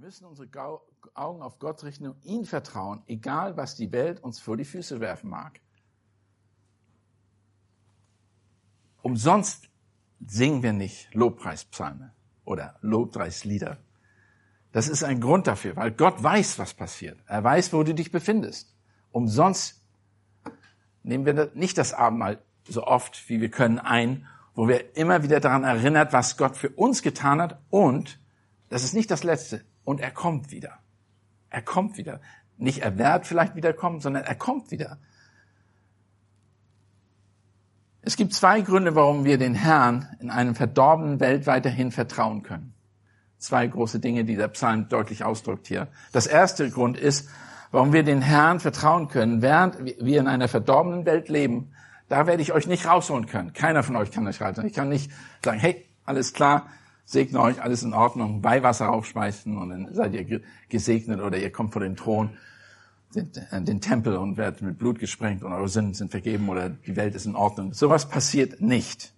müssen unsere Augen auf Gott richten und ihn vertrauen, egal was die Welt uns vor die Füße werfen mag. Umsonst singen wir nicht Lobpreispsalme oder Lobpreislieder. Das ist ein Grund dafür, weil Gott weiß, was passiert. Er weiß, wo du dich befindest. Umsonst nehmen wir nicht das Abendmahl so oft, wie wir können, ein, wo wir immer wieder daran erinnert, was Gott für uns getan hat und das ist nicht das Letzte. Und er kommt wieder. Er kommt wieder. Nicht er wird vielleicht wiederkommen, sondern er kommt wieder. Es gibt zwei Gründe, warum wir den Herrn in einem verdorbenen Welt weiterhin vertrauen können. Zwei große Dinge, die der Psalm deutlich ausdrückt hier. Das erste Grund ist, warum wir den Herrn vertrauen können, während wir in einer verdorbenen Welt leben. Da werde ich euch nicht rausholen können. Keiner von euch kann euch rausholen. Ich kann nicht sagen, hey, alles klar, segne euch, alles in Ordnung, Weihwasser aufschmeißen und dann seid ihr gesegnet oder ihr kommt vor den Thron, den, äh, den Tempel und werdet mit Blut gesprengt und eure Sünden sind vergeben oder die Welt ist in Ordnung. Sowas passiert nicht.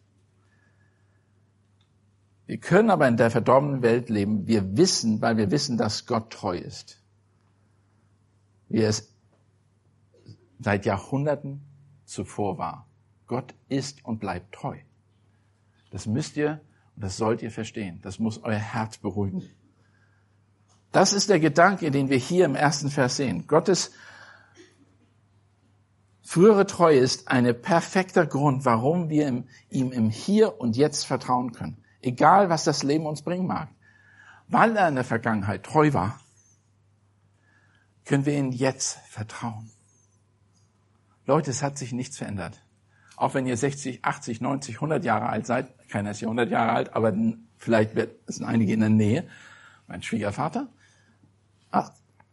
Wir können aber in der verdorbenen Welt leben. Wir wissen, weil wir wissen, dass Gott treu ist. Wie es seit Jahrhunderten zuvor war. Gott ist und bleibt treu. Das müsst ihr und das sollt ihr verstehen. Das muss euer Herz beruhigen. Das ist der Gedanke, den wir hier im ersten Vers sehen. Gottes frühere Treue ist ein perfekter Grund, warum wir ihm im Hier und Jetzt vertrauen können. Egal, was das Leben uns bringen mag. Weil er in der Vergangenheit treu war, können wir ihm jetzt vertrauen. Leute, es hat sich nichts verändert. Auch wenn ihr 60, 80, 90, 100 Jahre alt seid, keiner ist hier 100 Jahre alt, aber vielleicht sind einige in der Nähe. Mein Schwiegervater, ach,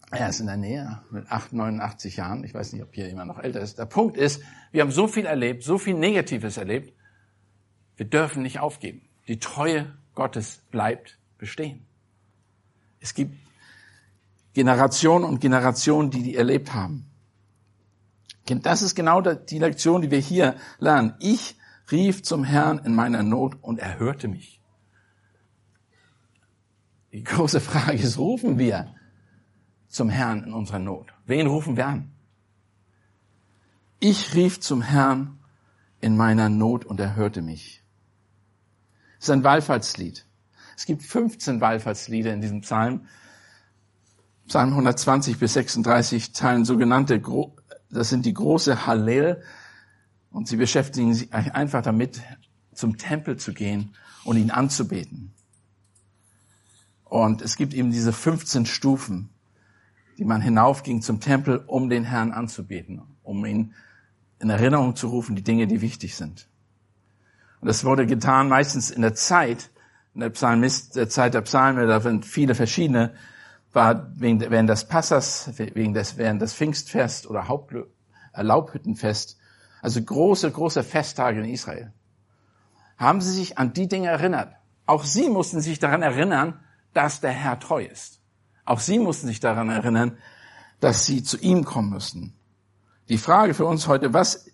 er ist in der Nähe mit 8, 89 Jahren. Ich weiß nicht, ob hier jemand noch älter ist. Der Punkt ist, wir haben so viel erlebt, so viel Negatives erlebt. Wir dürfen nicht aufgeben. Die Treue Gottes bleibt bestehen. Es gibt Generationen und Generationen, die die erlebt haben. Das ist genau die Lektion, die wir hier lernen. Ich rief zum Herrn in meiner Not und er hörte mich. Die große Frage ist, rufen wir zum Herrn in unserer Not? Wen rufen wir an? Ich rief zum Herrn in meiner Not und er hörte mich. Das ist ein Wallfahrtslied. Es gibt 15 Wallfahrtslieder in diesem Psalm. Psalm 120 bis 36 teilen sogenannte das sind die große Hallel. Und sie beschäftigen sich einfach damit, zum Tempel zu gehen und ihn anzubeten. Und es gibt eben diese 15 Stufen, die man hinaufging zum Tempel, um den Herrn anzubeten, um ihn in Erinnerung zu rufen, die Dinge, die wichtig sind. Und das wurde getan meistens in der Zeit, in der Psalmist, der Zeit der Psalme, da sind viele verschiedene, war während des Passers, wegen des, während des Pfingstfest oder Haupt, äh, Laubhüttenfest, also große, große Festtage in Israel, haben sie sich an die Dinge erinnert. Auch sie mussten sich daran erinnern, dass der Herr treu ist. Auch sie mussten sich daran erinnern, dass sie zu ihm kommen müssen. Die Frage für uns heute, was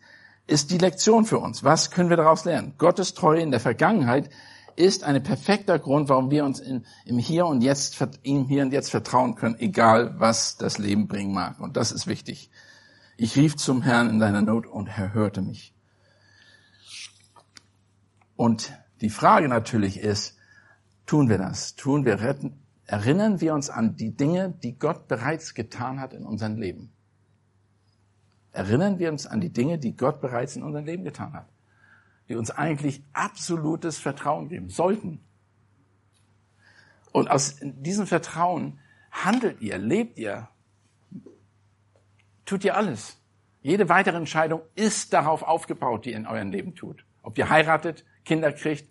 ist die Lektion für uns? Was können wir daraus lernen? Gottes Treue in der Vergangenheit ist ein perfekter Grund, warum wir uns in, im Hier und Jetzt, ihm Hier und Jetzt vertrauen können, egal was das Leben bringen mag. Und das ist wichtig. Ich rief zum Herrn in deiner Not und er hörte mich. Und die Frage natürlich ist, tun wir das? Tun wir retten? Erinnern wir uns an die Dinge, die Gott bereits getan hat in unserem Leben? Erinnern wir uns an die Dinge, die Gott bereits in unserem Leben getan hat? Die uns eigentlich absolutes Vertrauen geben sollten. Und aus diesem Vertrauen handelt ihr, lebt ihr, tut ihr alles. Jede weitere Entscheidung ist darauf aufgebaut, die ihr in eurem Leben tut. Ob ihr heiratet, Kinder kriegt,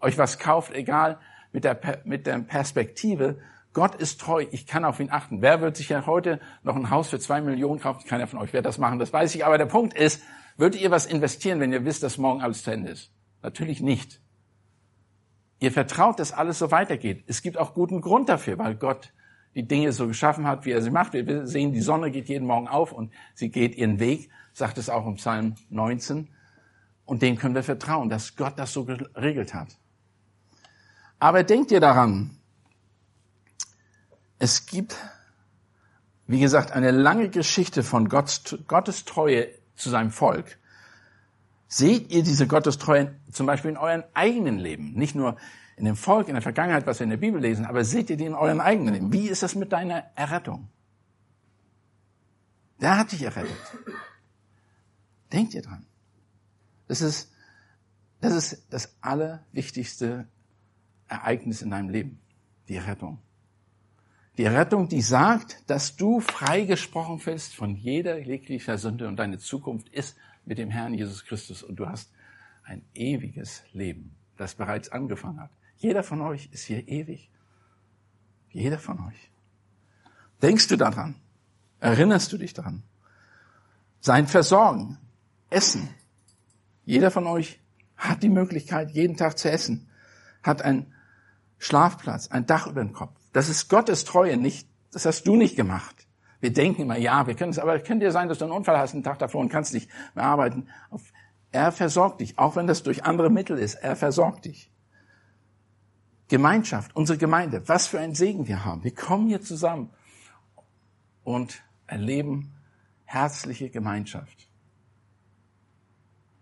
euch was kauft, egal, mit der, mit der Perspektive, Gott ist treu, ich kann auf ihn achten. Wer wird sich ja heute noch ein Haus für zwei Millionen kaufen? Keiner von euch wird das machen, das weiß ich. Aber der Punkt ist, Würdet ihr was investieren, wenn ihr wisst, dass morgen alles zu Ende ist? Natürlich nicht. Ihr vertraut, dass alles so weitergeht. Es gibt auch guten Grund dafür, weil Gott die Dinge so geschaffen hat, wie er sie macht. Wir sehen, die Sonne geht jeden Morgen auf und sie geht ihren Weg, sagt es auch im Psalm 19. Und dem können wir vertrauen, dass Gott das so geregelt hat. Aber denkt ihr daran, Es gibt, wie gesagt, eine lange Geschichte von Gottes, Gottes Treue zu seinem Volk. Seht ihr diese Gottestreue zum Beispiel in euren eigenen Leben? Nicht nur in dem Volk, in der Vergangenheit, was wir in der Bibel lesen, aber seht ihr die in euren eigenen Leben? Wie ist das mit deiner Errettung? Wer hat dich errettet? Denkt ihr dran. Das ist, das ist das allerwichtigste Ereignis in deinem Leben. Die Errettung. Die Errettung, die sagt, dass du freigesprochen bist von jeder jeglicher Sünde und deine Zukunft ist mit dem Herrn Jesus Christus und du hast ein ewiges Leben, das bereits angefangen hat. Jeder von euch ist hier ewig. Jeder von euch. Denkst du daran? Erinnerst du dich daran? Sein Versorgen, Essen. Jeder von euch hat die Möglichkeit, jeden Tag zu essen, hat einen Schlafplatz, ein Dach über dem Kopf. Das ist Gottes Treue, nicht, das hast du nicht gemacht. Wir denken immer, ja, wir können es, aber es könnte dir sein, dass du einen Unfall hast einen Tag davor und kannst nicht mehr arbeiten. Er versorgt dich, auch wenn das durch andere Mittel ist. Er versorgt dich. Gemeinschaft, unsere Gemeinde, was für ein Segen wir haben. Wir kommen hier zusammen und erleben herzliche Gemeinschaft.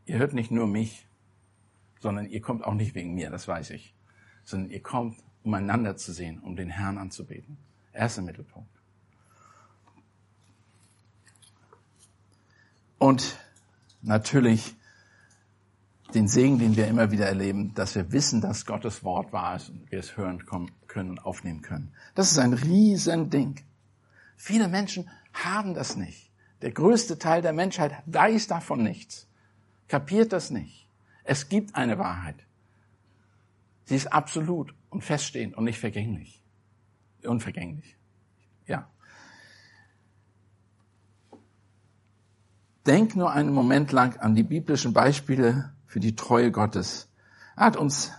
Ihr hört nicht nur mich, sondern ihr kommt auch nicht wegen mir, das weiß ich, sondern ihr kommt, um einander zu sehen, um den Herrn anzubeten. Er ist im Mittelpunkt. Und natürlich den Segen, den wir immer wieder erleben, dass wir wissen, dass Gottes Wort wahr ist und wir es hören können und aufnehmen können. Das ist ein Riesending. Viele Menschen haben das nicht. Der größte Teil der Menschheit weiß davon nichts, kapiert das nicht. Es gibt eine Wahrheit. Sie ist absolut und feststehend und nicht vergänglich. Unvergänglich. Ja. Denk nur einen Moment lang an die biblischen Beispiele für die Treue Gottes. Er hat uns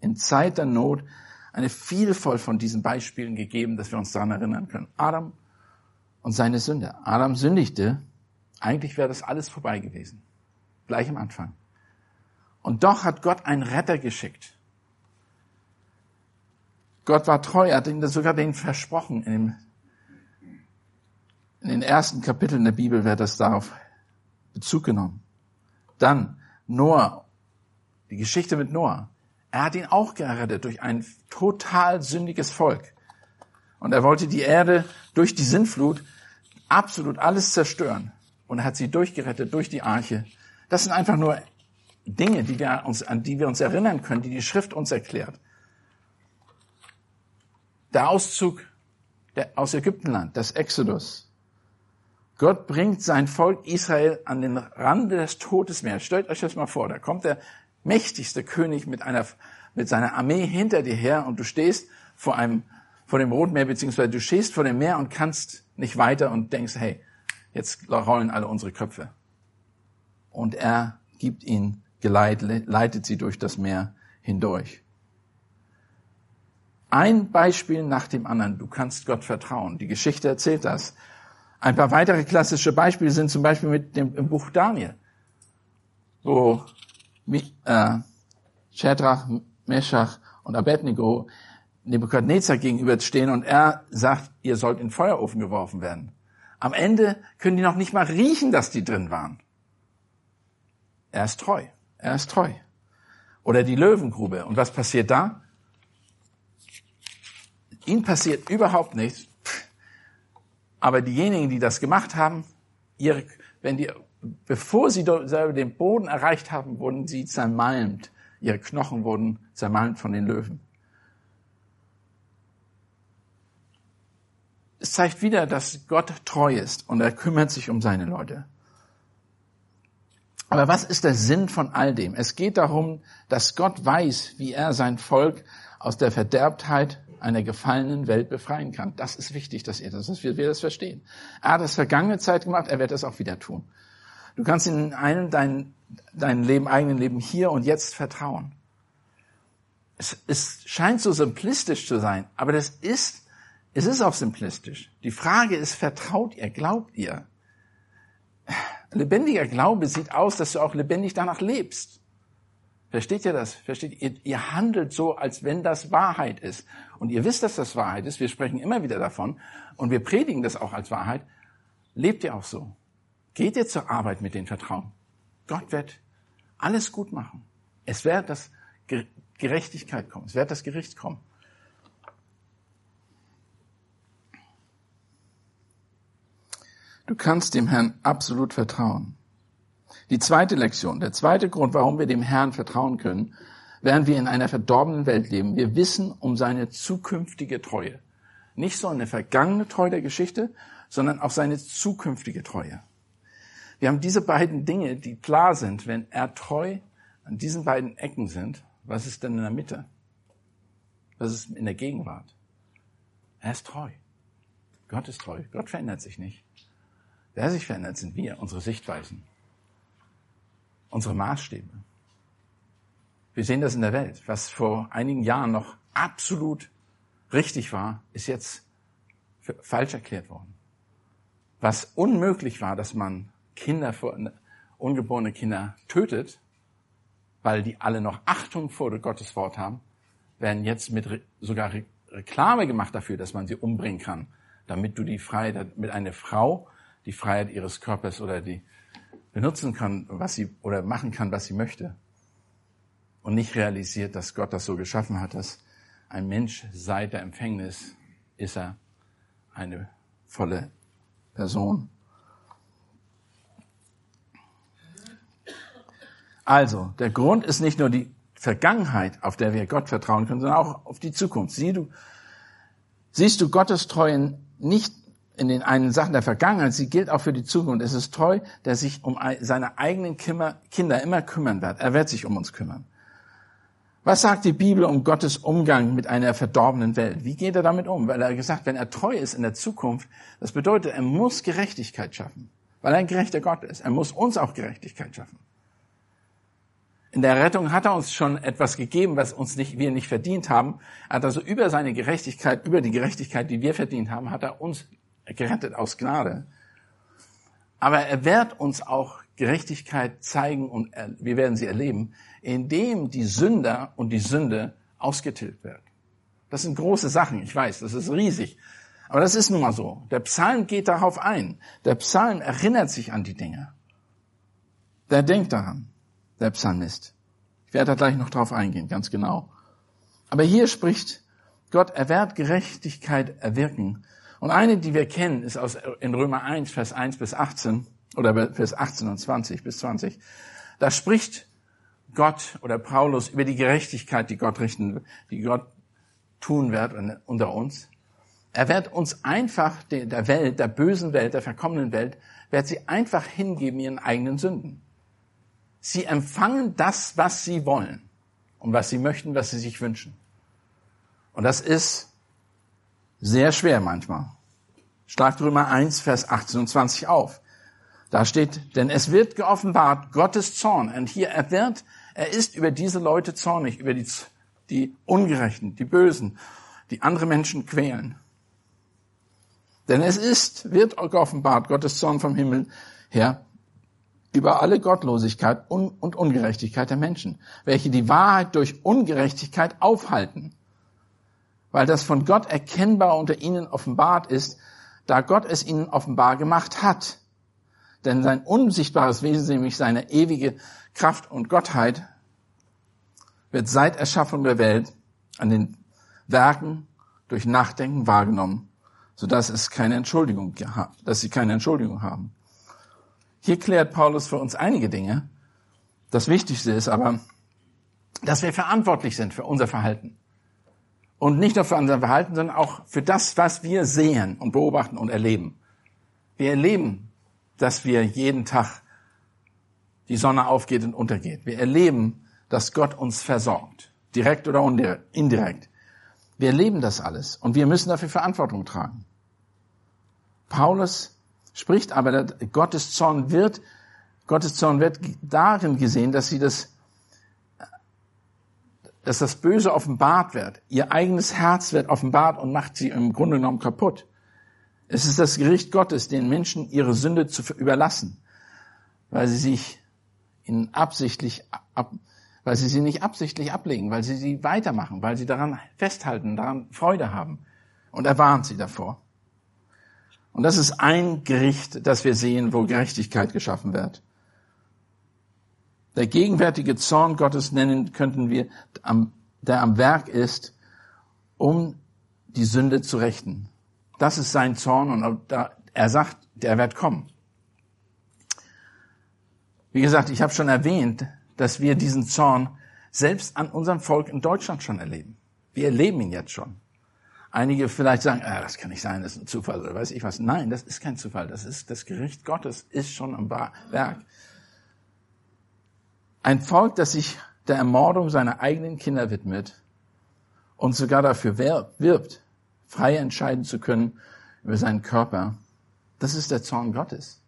in Zeit der Not eine Vielfalt von diesen Beispielen gegeben, dass wir uns daran erinnern können. Adam und seine Sünde. Adam sündigte, eigentlich wäre das alles vorbei gewesen. Gleich am Anfang. Und doch hat Gott einen Retter geschickt. Gott war treu, er hat ihm sogar den versprochen. In, dem, in den ersten Kapiteln der Bibel wird das darauf Bezug genommen. Dann Noah, die Geschichte mit Noah. Er hat ihn auch gerettet durch ein total sündiges Volk. Und er wollte die Erde durch die Sintflut absolut alles zerstören. Und er hat sie durchgerettet durch die Arche. Das sind einfach nur Dinge, die wir uns, an die wir uns erinnern können, die die Schrift uns erklärt. Der Auszug aus Ägyptenland, das Exodus. Gott bringt sein Volk Israel an den Rand des Todesmeers. Stellt euch das mal vor, da kommt der mächtigste König mit einer, mit seiner Armee hinter dir her und du stehst vor einem, vor dem Roten Meer, beziehungsweise du stehst vor dem Meer und kannst nicht weiter und denkst, hey, jetzt rollen alle unsere Köpfe. Und er gibt ihnen geleitet, leitet sie durch das Meer hindurch. Ein Beispiel nach dem anderen. Du kannst Gott vertrauen. Die Geschichte erzählt das. Ein paar weitere klassische Beispiele sind zum Beispiel mit dem im Buch Daniel, wo äh, Shadrach, Meshach und Abednego Nebukadnezar gegenüberstehen und er sagt, ihr sollt in den Feuerofen geworfen werden. Am Ende können die noch nicht mal riechen, dass die drin waren. Er ist treu. Er ist treu. Oder die Löwengrube. Und was passiert da? Ihnen passiert überhaupt nichts. Aber diejenigen, die das gemacht haben, ihre, wenn die, bevor sie selber den Boden erreicht haben, wurden sie zermalmt. Ihre Knochen wurden zermalmt von den Löwen. Es zeigt wieder, dass Gott treu ist und er kümmert sich um seine Leute. Aber was ist der Sinn von all dem? Es geht darum, dass Gott weiß, wie er sein Volk aus der Verderbtheit einer gefallenen Welt befreien kann. Das ist wichtig, dass ihr das, dass wir, wir das verstehen. Er hat das vergangene Zeit gemacht, er wird das auch wieder tun. Du kannst in einem dein, dein Leben, eigenen Leben hier und jetzt vertrauen. Es, es scheint so simplistisch zu sein, aber das ist, es ist auch simplistisch. Die Frage ist, vertraut ihr, glaubt ihr? Lebendiger Glaube sieht aus, dass du auch lebendig danach lebst. Versteht ihr das? Versteht ihr? Ihr handelt so, als wenn das Wahrheit ist. Und ihr wisst, dass das Wahrheit ist. Wir sprechen immer wieder davon. Und wir predigen das auch als Wahrheit. Lebt ihr auch so? Geht ihr zur Arbeit mit dem Vertrauen? Gott wird alles gut machen. Es wird das Gerechtigkeit kommen. Es wird das Gericht kommen. Du kannst dem Herrn absolut vertrauen. Die zweite Lektion, der zweite Grund, warum wir dem Herrn vertrauen können, während wir in einer verdorbenen Welt leben. Wir wissen um seine zukünftige Treue. Nicht so eine vergangene Treue der Geschichte, sondern auch seine zukünftige Treue. Wir haben diese beiden Dinge, die klar sind, wenn er treu an diesen beiden Ecken sind, was ist denn in der Mitte? Was ist in der Gegenwart? Er ist treu. Gott ist treu. Gott verändert sich nicht. Wer sich verändert, sind wir, unsere Sichtweisen, unsere Maßstäbe. Wir sehen das in der Welt. Was vor einigen Jahren noch absolut richtig war, ist jetzt falsch erklärt worden. Was unmöglich war, dass man Kinder, ungeborene Kinder tötet, weil die alle noch Achtung vor Gottes Wort haben, werden jetzt mit sogar Reklame gemacht dafür, dass man sie umbringen kann, damit du die Freiheit mit einer Frau die Freiheit ihres Körpers oder die benutzen kann, was sie oder machen kann, was sie möchte. Und nicht realisiert, dass Gott das so geschaffen hat, dass ein Mensch seit der Empfängnis ist er eine volle Person. Also, der Grund ist nicht nur die Vergangenheit, auf der wir Gott vertrauen können, sondern auch auf die Zukunft. Sieh du, siehst du Gottes Treuen nicht in den einen Sachen der Vergangenheit, sie gilt auch für die Zukunft. Es ist treu, der sich um seine eigenen Kinder immer kümmern wird. Er wird sich um uns kümmern. Was sagt die Bibel um Gottes Umgang mit einer verdorbenen Welt? Wie geht er damit um? Weil er gesagt, wenn er treu ist in der Zukunft, das bedeutet, er muss Gerechtigkeit schaffen. Weil er ein gerechter Gott ist. Er muss uns auch Gerechtigkeit schaffen. In der Rettung hat er uns schon etwas gegeben, was uns nicht, wir nicht verdient haben. Er hat also über seine Gerechtigkeit, über die Gerechtigkeit, die wir verdient haben, hat er uns gerettet aus Gnade. Aber er wird uns auch Gerechtigkeit zeigen und wir werden sie erleben, indem die Sünder und die Sünde ausgetilgt wird. Das sind große Sachen, ich weiß, das ist riesig. Aber das ist nun mal so. Der Psalm geht darauf ein. Der Psalm erinnert sich an die Dinge. Der denkt daran, der Psalmist. Ich werde da gleich noch drauf eingehen, ganz genau. Aber hier spricht Gott, er wird Gerechtigkeit erwirken und eine, die wir kennen, ist aus, in Römer 1, Vers 1 bis 18 oder Vers 18 und 20 bis 20. Da spricht Gott oder Paulus über die Gerechtigkeit, die Gott richten, die Gott tun wird unter uns. Er wird uns einfach der Welt, der bösen Welt, der verkommenen Welt, wird sie einfach hingeben ihren eigenen Sünden. Sie empfangen das, was sie wollen und was sie möchten, was sie sich wünschen. Und das ist sehr schwer manchmal. Schlagt Römer 1, Vers 18 und 20 auf. Da steht, denn es wird geoffenbart Gottes Zorn. Und hier, er wird, er ist über diese Leute zornig, über die, die Ungerechten, die Bösen, die andere Menschen quälen. Denn es ist, wird geoffenbart Gottes Zorn vom Himmel her über alle Gottlosigkeit und Ungerechtigkeit der Menschen, welche die Wahrheit durch Ungerechtigkeit aufhalten weil das von Gott erkennbar unter ihnen offenbart ist, da Gott es ihnen offenbar gemacht hat. Denn sein unsichtbares Wesen, nämlich seine ewige Kraft und Gottheit, wird seit Erschaffung der Welt an den Werken durch Nachdenken wahrgenommen, sodass es keine Entschuldigung dass sie keine Entschuldigung haben. Hier klärt Paulus für uns einige Dinge. Das Wichtigste ist aber, dass wir verantwortlich sind für unser Verhalten. Und nicht nur für unser Verhalten, sondern auch für das, was wir sehen und beobachten und erleben. Wir erleben, dass wir jeden Tag die Sonne aufgeht und untergeht. Wir erleben, dass Gott uns versorgt. Direkt oder indirekt. Wir erleben das alles und wir müssen dafür Verantwortung tragen. Paulus spricht aber, Gottes Zorn wird, Gottes Zorn wird darin gesehen, dass sie das dass das Böse offenbart wird. Ihr eigenes Herz wird offenbart und macht sie im Grunde genommen kaputt. Es ist das Gericht Gottes, den Menschen ihre Sünde zu überlassen, weil sie sich ihnen absichtlich ab, weil sie sie nicht absichtlich ablegen, weil sie sie weitermachen, weil sie daran festhalten, daran Freude haben. Und er warnt sie davor. Und das ist ein Gericht, das wir sehen, wo Gerechtigkeit geschaffen wird. Der gegenwärtige Zorn Gottes nennen könnten wir, der am Werk ist, um die Sünde zu rächen. Das ist sein Zorn und er sagt, der wird kommen. Wie gesagt, ich habe schon erwähnt, dass wir diesen Zorn selbst an unserem Volk in Deutschland schon erleben. Wir erleben ihn jetzt schon. Einige vielleicht sagen, ah, das kann nicht sein, das ist ein Zufall oder weiß ich was. Nein, das ist kein Zufall. Das ist das Gericht Gottes ist schon am Werk. Ein Volk, das sich der Ermordung seiner eigenen Kinder widmet und sogar dafür wirbt, frei entscheiden zu können über seinen Körper, das ist der Zorn Gottes.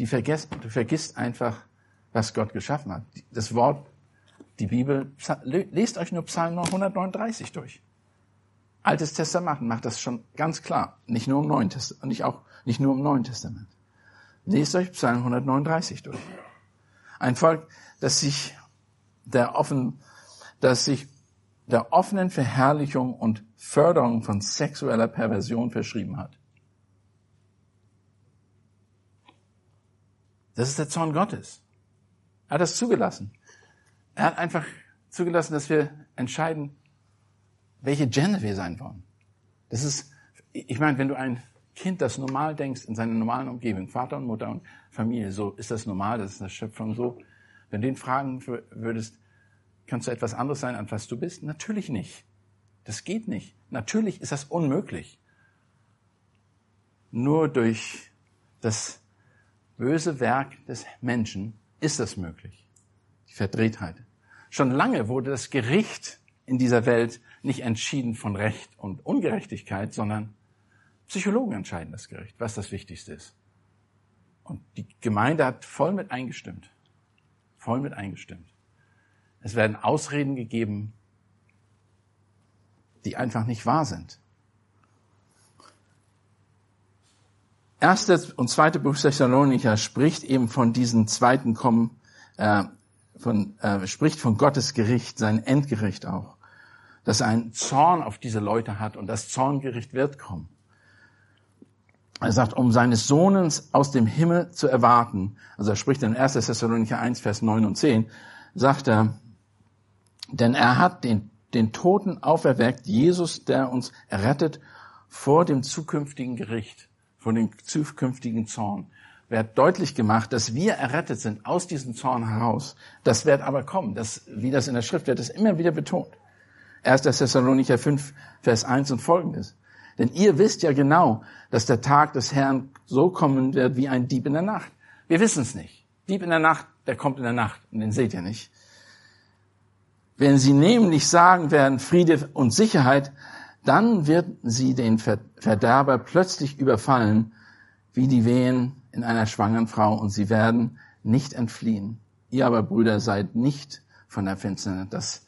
Die vergisst, du vergisst einfach, was Gott geschaffen hat. Das Wort, die Bibel, lest euch nur Psalm 139 durch. Altes Testament macht das schon ganz klar. Nicht nur im Neuen Testament, nicht auch, nicht nur im Neuen Testament. Lest euch Psalm 139 durch. Ein Volk, das sich der offen, das sich der offenen Verherrlichung und Förderung von sexueller Perversion verschrieben hat. Das ist der Zorn Gottes. Er hat das zugelassen. Er hat einfach zugelassen, dass wir entscheiden, welche Gender wir sein wollen. Das ist, ich meine, wenn du ein Kind, das normal denkst in seiner normalen Umgebung, Vater und Mutter und Familie, so ist das normal, das ist eine Schöpfung so. Wenn du ihn fragen würdest, kannst du etwas anderes sein, an was du bist? Natürlich nicht. Das geht nicht. Natürlich ist das unmöglich. Nur durch das böse Werk des Menschen ist das möglich. Die Verdrehtheit. Schon lange wurde das Gericht in dieser Welt nicht entschieden von Recht und Ungerechtigkeit, sondern Psychologen entscheiden das Gericht, was das Wichtigste ist. Und die Gemeinde hat voll mit eingestimmt. Voll mit eingestimmt. Es werden Ausreden gegeben, die einfach nicht wahr sind. Erste und zweite Buch Thessalonicher spricht eben von diesem zweiten Kommen, äh, von, äh, spricht von Gottes Gericht, sein Endgericht auch dass er einen Zorn auf diese Leute hat und das Zorngericht wird kommen. Er sagt, um seines Sohnes aus dem Himmel zu erwarten, also er spricht in 1. Thessalonicher 1, Vers 9 und 10, sagt er, denn er hat den, den Toten auferweckt, Jesus, der uns errettet vor dem zukünftigen Gericht, vor dem zukünftigen Zorn. Wird deutlich gemacht, dass wir errettet sind aus diesem Zorn heraus. Das wird aber kommen. Das, wie das in der Schrift wird, ist immer wieder betont. 1. Thessalonicher 5, Vers 1 und folgendes. Denn ihr wisst ja genau, dass der Tag des Herrn so kommen wird wie ein Dieb in der Nacht. Wir wissen es nicht. Dieb in der Nacht, der kommt in der Nacht und den seht ihr nicht. Wenn sie nämlich sagen werden Friede und Sicherheit, dann wird sie den Verderber plötzlich überfallen, wie die Wehen in einer schwangeren Frau, und sie werden nicht entfliehen. Ihr aber, Brüder, seid nicht von der Finsternis, dass,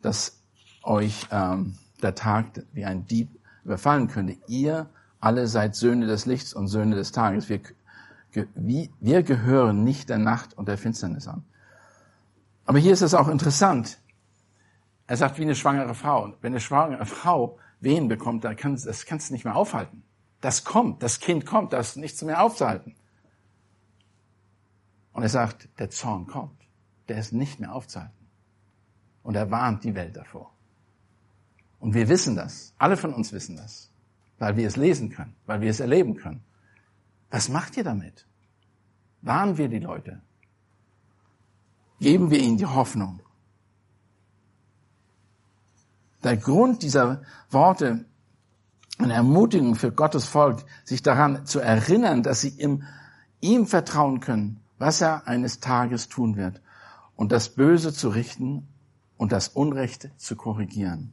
dass euch ähm, der Tag wie ein Dieb überfallen könnte. Ihr alle seid Söhne des Lichts und Söhne des Tages. Wir, wir gehören nicht der Nacht und der Finsternis an. Aber hier ist es auch interessant. Er sagt, wie eine schwangere Frau. Wenn eine schwangere Frau Wehen bekommt, dann kann, das kannst du nicht mehr aufhalten. Das kommt, das Kind kommt, das ist nichts mehr aufzuhalten. Und er sagt, der Zorn kommt. Der ist nicht mehr aufzuhalten. Und er warnt die Welt davor. Und wir wissen das. Alle von uns wissen das. Weil wir es lesen können, weil wir es erleben können. Was macht ihr damit? Warnen wir die Leute? Geben wir ihnen die Hoffnung? Der Grund dieser Worte, eine Ermutigung für Gottes Volk, sich daran zu erinnern, dass sie ihm, ihm vertrauen können, was er eines Tages tun wird und das Böse zu richten und das Unrechte zu korrigieren.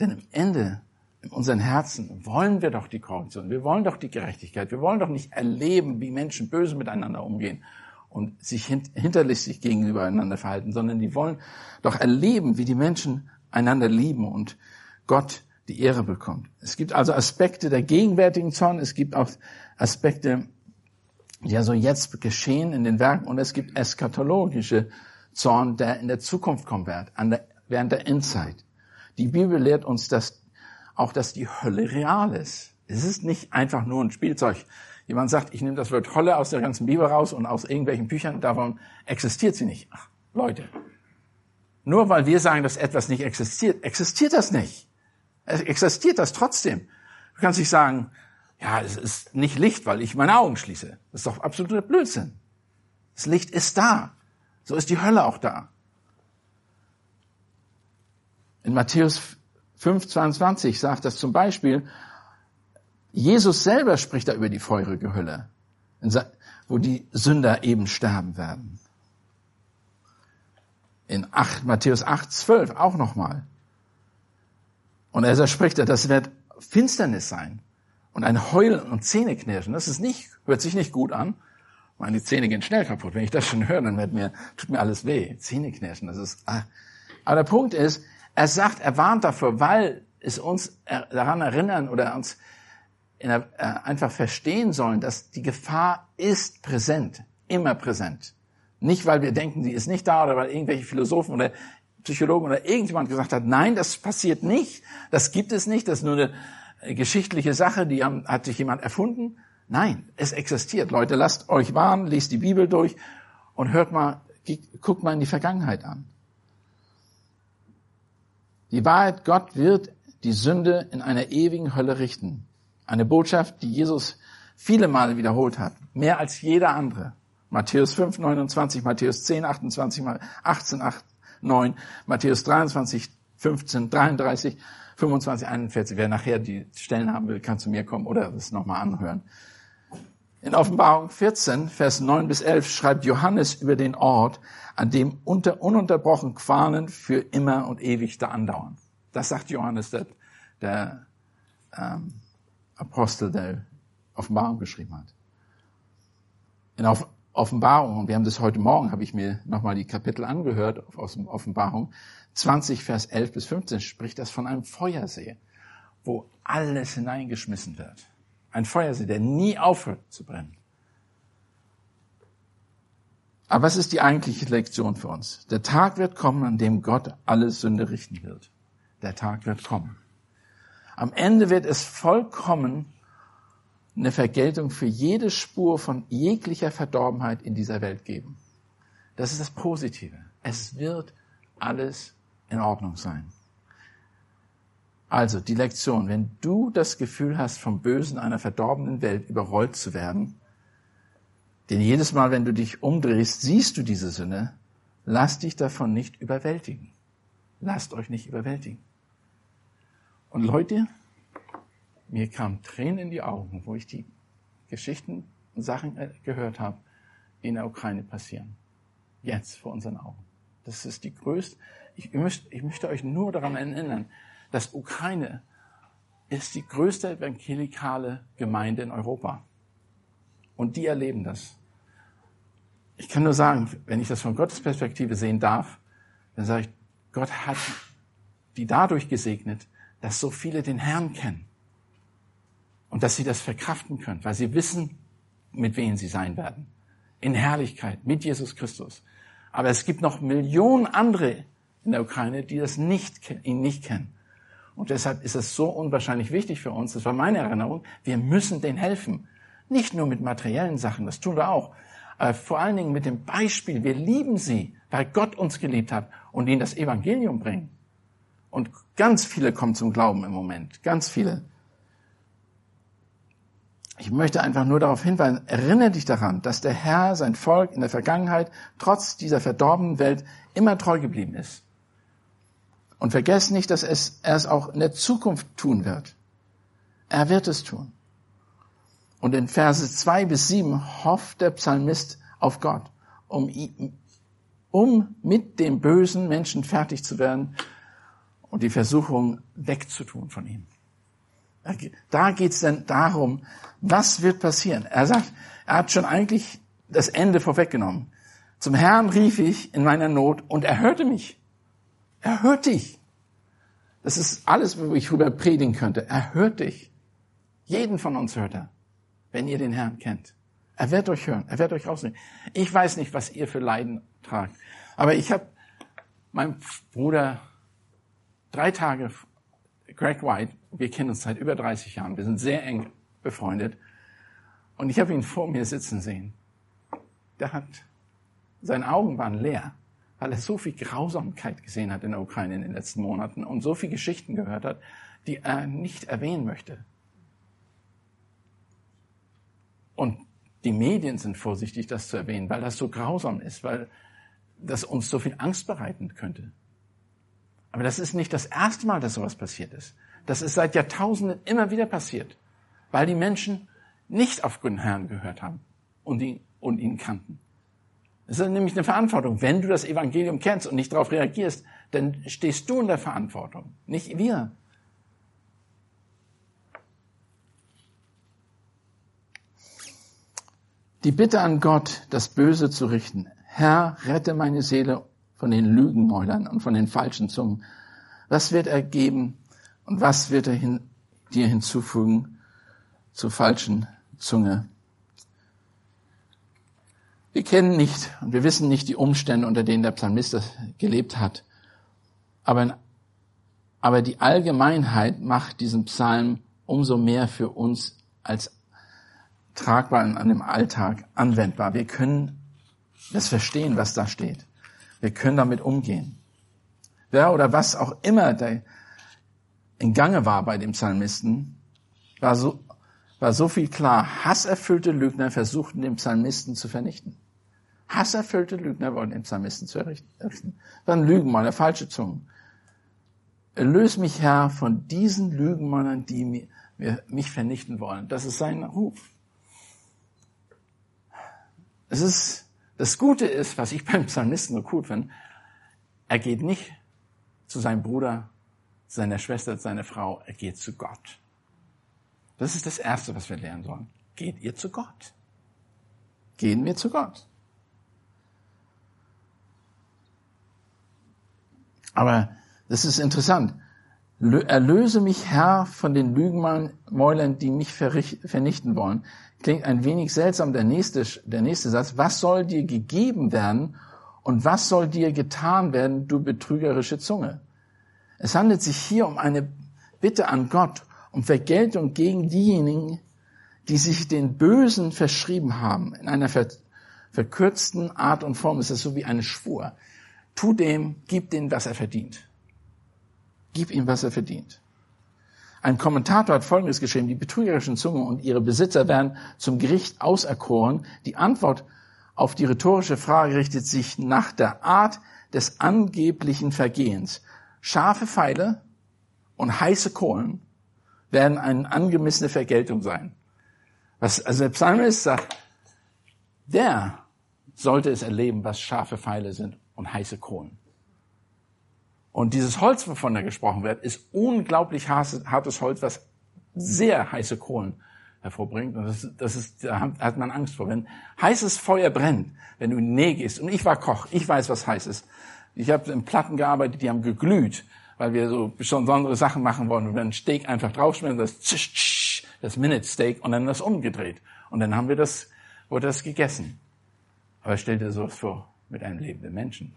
Denn im Ende, in unseren Herzen, wollen wir doch die Korruption, wir wollen doch die Gerechtigkeit, wir wollen doch nicht erleben, wie Menschen böse miteinander umgehen und sich hinterlistig gegenüber einander verhalten, sondern die wollen doch erleben, wie die Menschen einander lieben und Gott die Ehre bekommt. Es gibt also Aspekte der gegenwärtigen Zorn, es gibt auch Aspekte, die ja so jetzt geschehen in den Werken und es gibt eskatologische Zorn, der in der Zukunft kommen wird, der, während der Endzeit. Die Bibel lehrt uns, dass auch, dass die Hölle real ist. Es ist nicht einfach nur ein Spielzeug. Jemand sagt, ich nehme das Wort Hölle aus der ganzen Bibel raus und aus irgendwelchen Büchern, davon existiert sie nicht. Ach, Leute, nur weil wir sagen, dass etwas nicht existiert, existiert das nicht. Es existiert das trotzdem. Du kannst nicht sagen, ja, es ist nicht Licht, weil ich meine Augen schließe. Das ist doch absoluter Blödsinn. Das Licht ist da. So ist die Hölle auch da. In Matthäus 5, 22 sagt das zum Beispiel, Jesus selber spricht da über die feurige Hölle, wo die Sünder eben sterben werden. In 8, Matthäus 8, 12 auch nochmal. Und er spricht, das wird Finsternis sein und ein Heulen und Zähneknirschen. Das ist nicht, hört sich nicht gut an. Meine Zähne gehen schnell kaputt. Wenn ich das schon höre, dann wird mir, tut mir alles weh. Zähneknirschen, das ist, ah. aber der Punkt ist, er sagt, er warnt dafür, weil es uns daran erinnern oder uns äh, einfach verstehen sollen, dass die Gefahr ist präsent, immer präsent. Nicht, weil wir denken, sie ist nicht da oder weil irgendwelche Philosophen oder Psychologen oder irgendjemand gesagt hat, nein, das passiert nicht, das gibt es nicht, das ist nur eine geschichtliche Sache, die hat sich jemand erfunden. Nein, es existiert. Leute, lasst euch warnen, lest die Bibel durch und hört mal, guckt mal in die Vergangenheit an. Die Wahrheit, Gott wird die Sünde in einer ewigen Hölle richten. Eine Botschaft, die Jesus viele Male wiederholt hat. Mehr als jeder andere. Matthäus 5, 29, Matthäus 10, 28, 18, 8, 9, Matthäus 23, 15, 33 25, 41. Wer nachher die Stellen haben will, kann zu mir kommen oder es nochmal anhören. In Offenbarung 14, Vers 9 bis 11 schreibt Johannes über den Ort, an dem unter, ununterbrochen Qualen für immer und ewig da andauern. Das sagt Johannes, der, der ähm, Apostel, der Offenbarung geschrieben hat. In Offenbarung, und wir haben das heute Morgen, habe ich mir nochmal die Kapitel angehört aus Offenbarung, 20, Vers 11 bis 15 spricht das von einem Feuersee, wo alles hineingeschmissen wird. Ein Feuersee, der nie aufhört zu brennen. Aber was ist die eigentliche Lektion für uns? Der Tag wird kommen, an dem Gott alle Sünde richten wird. Der Tag wird kommen. Am Ende wird es vollkommen eine Vergeltung für jede Spur von jeglicher Verdorbenheit in dieser Welt geben. Das ist das Positive. Es wird alles in Ordnung sein. Also die Lektion, wenn du das Gefühl hast, vom Bösen einer verdorbenen Welt überrollt zu werden, denn jedes Mal, wenn du dich umdrehst, siehst du diese Sünde, lass dich davon nicht überwältigen. Lasst euch nicht überwältigen. Und Leute, mir kamen Tränen in die Augen, wo ich die Geschichten und Sachen äh, gehört habe, die in der Ukraine passieren. Jetzt vor unseren Augen. Das ist die größte, ich möchte, ich möchte euch nur daran erinnern, dass Ukraine ist die größte evangelikale Gemeinde in Europa. Und die erleben das. Ich kann nur sagen, wenn ich das von Gottes Perspektive sehen darf, dann sage ich, Gott hat die dadurch gesegnet, dass so viele den Herrn kennen. Und dass sie das verkraften können, weil sie wissen, mit wem sie sein werden. In Herrlichkeit, mit Jesus Christus. Aber es gibt noch Millionen andere in der Ukraine, die das nicht, ihn nicht kennen. Und deshalb ist es so unwahrscheinlich wichtig für uns, das war meine Erinnerung, wir müssen denen helfen. Nicht nur mit materiellen Sachen, das tun wir auch, aber vor allen Dingen mit dem Beispiel, wir lieben sie, weil Gott uns geliebt hat und ihnen das Evangelium bringen. Und ganz viele kommen zum Glauben im Moment, ganz viele. Ich möchte einfach nur darauf hinweisen, erinnere dich daran, dass der Herr sein Volk in der Vergangenheit trotz dieser verdorbenen Welt immer treu geblieben ist. Und vergesst nicht, dass es, er es auch in der Zukunft tun wird. Er wird es tun. Und in Verse zwei bis sieben hofft der Psalmist auf Gott, um, um mit dem bösen Menschen fertig zu werden und die Versuchung wegzutun von ihm. Da geht es dann darum, was wird passieren. Er sagt, er hat schon eigentlich das Ende vorweggenommen. Zum Herrn rief ich in meiner Not und er hörte mich. Er hört dich. Das ist alles, wo ich rüber predigen könnte. Er hört dich. Jeden von uns hört er, wenn ihr den Herrn kennt. Er wird euch hören, er wird euch rausnehmen. Ich weiß nicht, was ihr für Leiden tragt, Aber ich habe meinem Bruder drei Tage, Greg White, wir kennen uns seit über 30 Jahren, wir sind sehr eng befreundet. Und ich habe ihn vor mir sitzen sehen. Der hat, seine Augen waren leer, weil er so viel Grausamkeit gesehen hat in der Ukraine in den letzten Monaten und so viele Geschichten gehört hat, die er nicht erwähnen möchte. Und die Medien sind vorsichtig, das zu erwähnen, weil das so grausam ist, weil das uns so viel Angst bereiten könnte. Aber das ist nicht das erste Mal, dass sowas passiert ist. Das ist seit Jahrtausenden immer wieder passiert, weil die Menschen nicht auf den Herrn gehört haben und, ihn, und ihn kannten. Es ist nämlich eine Verantwortung. Wenn du das Evangelium kennst und nicht darauf reagierst, dann stehst du in der Verantwortung, nicht wir. Die Bitte an Gott, das Böse zu richten. Herr, rette meine Seele von den Lügenmäulern und von den falschen Zungen. Was wird er geben und was wird er hin, dir hinzufügen zur falschen Zunge? Wir kennen nicht und wir wissen nicht die Umstände, unter denen der Psalmist gelebt hat. Aber, aber die Allgemeinheit macht diesen Psalm umso mehr für uns als tragbar in einem Alltag anwendbar. Wir können das verstehen, was da steht. Wir können damit umgehen. Wer oder was auch immer in Gange war bei dem Psalmisten, war so, war so viel klar. Hasserfüllte Lügner versuchten den Psalmisten zu vernichten. Hasserfüllte Lügner wollten den Psalmisten zu errichten. Dann Lügenmaler, falsche Zungen. Erlöse mich, Herr, von diesen Lügenmännern, die mich vernichten wollen. Das ist sein Ruf. Es ist, das Gute ist, was ich beim Psalmisten so gut finde, er geht nicht zu seinem Bruder, seiner Schwester, seiner Frau, er geht zu Gott. Das ist das Erste, was wir lernen sollen. Geht ihr zu Gott. Gehen wir zu Gott. Aber das ist interessant. Erlöse mich, Herr, von den Lügenmäulern, die mich vernichten wollen. Klingt ein wenig seltsam, der nächste, der nächste Satz. Was soll dir gegeben werden und was soll dir getan werden, du betrügerische Zunge? Es handelt sich hier um eine Bitte an Gott, um Vergeltung gegen diejenigen, die sich den Bösen verschrieben haben. In einer verkürzten Art und Form ist es so wie eine Schwur. Tu dem, gib dem, was er verdient. Gib ihm, was er verdient. Ein Kommentator hat Folgendes geschrieben, die betrügerischen Zungen und ihre Besitzer werden zum Gericht auserkoren. Die Antwort auf die rhetorische Frage richtet sich nach der Art des angeblichen Vergehens. Scharfe Pfeile und heiße Kohlen werden eine angemessene Vergeltung sein. Was, also der Psalmist sagt, der sollte es erleben, was scharfe Pfeile sind und heiße Kohlen. Und dieses Holz, wovon da gesprochen wird, ist unglaublich hartes Holz, was sehr heiße Kohlen hervorbringt. Und das, das ist, da hat man Angst vor. Wenn heißes Feuer brennt, wenn du in Nähe gehst, und ich war Koch, ich weiß, was heiß ist. Ich habe in Platten gearbeitet, die haben geglüht, weil wir so besondere Sachen machen wollen. Und ein Steak einfach draufschmelzen, das zisch, zisch, das Minute Steak, und dann das umgedreht. Und dann haben wir das, wurde das gegessen. Aber stell dir sowas vor mit einem lebenden Menschen.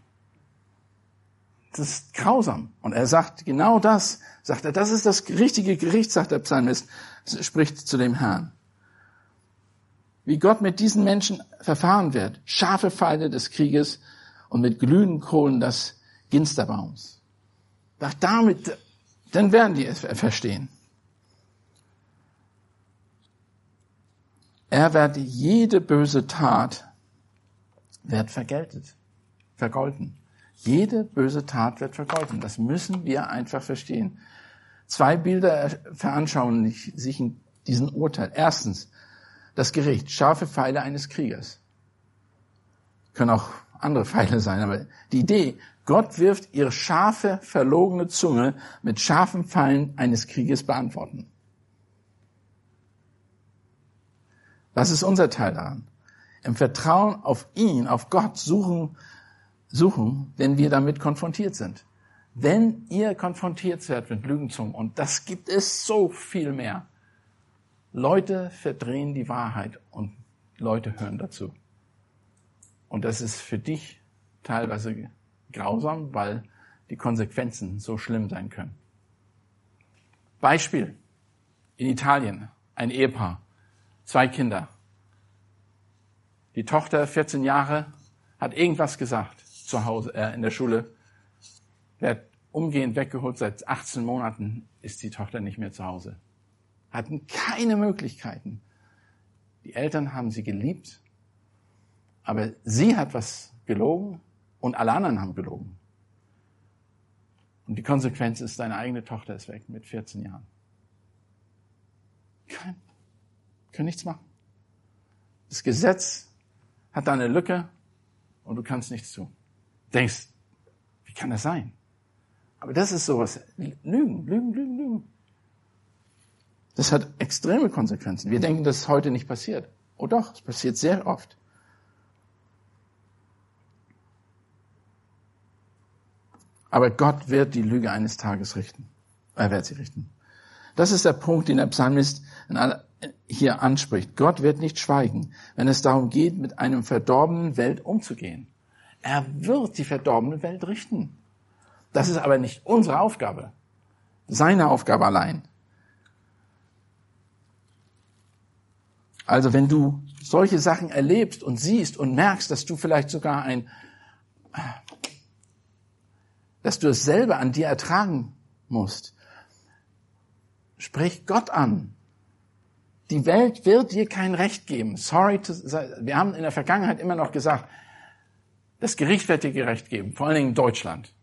Das ist grausam. Und er sagt genau das, sagt er, das ist das richtige Gericht, sagt der Psalmist, spricht zu dem Herrn. Wie Gott mit diesen Menschen verfahren wird, scharfe Pfeile des Krieges und mit glühenden Kohlen des Ginsterbaums. Doch damit, dann werden die es verstehen. Er wird jede böse Tat, wird vergeltet, vergolten. Jede böse Tat wird vergolten. Das müssen wir einfach verstehen. Zwei Bilder veranschaulichen sich in diesen Urteil. Erstens, das Gericht, scharfe Pfeile eines Kriegers. Können auch andere Pfeile sein, aber die Idee, Gott wirft ihre scharfe, verlogene Zunge mit scharfen Pfeilen eines Krieges beantworten. Was ist unser Teil daran? Im Vertrauen auf ihn, auf Gott suchen suchen, wenn wir damit konfrontiert sind. Wenn ihr konfrontiert seid mit Lügenzungen, und das gibt es so viel mehr, Leute verdrehen die Wahrheit und Leute hören dazu. Und das ist für dich teilweise grausam, weil die Konsequenzen so schlimm sein können. Beispiel. In Italien, ein Ehepaar, zwei Kinder. Die Tochter, 14 Jahre, hat irgendwas gesagt zu Hause, äh, in der Schule. Wird umgehend weggeholt. Seit 18 Monaten ist die Tochter nicht mehr zu Hause. Hatten keine Möglichkeiten. Die Eltern haben sie geliebt, aber sie hat was gelogen und alle anderen haben gelogen. Und die Konsequenz ist, deine eigene Tochter ist weg mit 14 Jahren. Kein, können nichts machen. Das Gesetz hat da eine Lücke und du kannst nichts tun. Denkst, wie kann das sein? Aber das ist sowas. Lügen, Lügen, Lügen, Lügen. Das hat extreme Konsequenzen. Wir denken, dass es heute nicht passiert. Oh doch, es passiert sehr oft. Aber Gott wird die Lüge eines Tages richten. Er wird sie richten. Das ist der Punkt, den der Psalmist hier anspricht. Gott wird nicht schweigen, wenn es darum geht, mit einem verdorbenen Welt umzugehen. Er wird die verdorbene Welt richten. Das ist aber nicht unsere Aufgabe. Seine Aufgabe allein. Also wenn du solche Sachen erlebst und siehst und merkst, dass du vielleicht sogar ein, dass du es selber an dir ertragen musst, sprich Gott an. Die Welt wird dir kein Recht geben. Sorry, to, wir haben in der Vergangenheit immer noch gesagt, das Gericht wird dir gerecht geben, vor allen Dingen in Deutschland.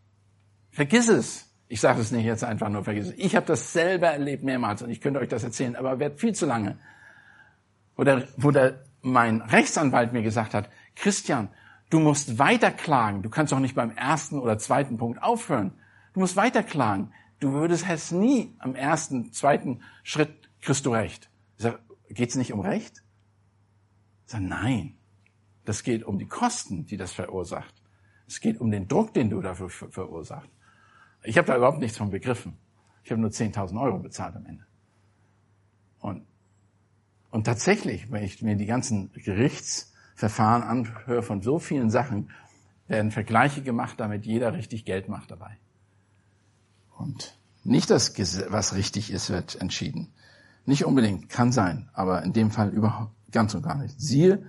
Vergiss es. Ich sage es nicht jetzt einfach nur, vergiss es. Ich habe das selber erlebt mehrmals und ich könnte euch das erzählen, aber wird viel zu lange. Oder wo der, mein Rechtsanwalt mir gesagt hat, Christian, du musst weiter klagen. Du kannst doch nicht beim ersten oder zweiten Punkt aufhören. Du musst weiter klagen. Du würdest es nie am ersten, zweiten Schritt kriegst du Recht. Ich sage, geht's nicht um Recht? Ich sage, nein. Das geht um die Kosten, die das verursacht. Es geht um den Druck, den du dafür verursacht. Ich habe da überhaupt nichts von begriffen. Ich habe nur 10.000 Euro bezahlt am Ende. Und, und tatsächlich, wenn ich mir die ganzen Gerichtsverfahren anhöre von so vielen Sachen, werden Vergleiche gemacht, damit jeder richtig Geld macht dabei. Und nicht das, was richtig ist, wird entschieden. Nicht unbedingt, kann sein, aber in dem Fall überhaupt ganz und gar nicht. Siehe,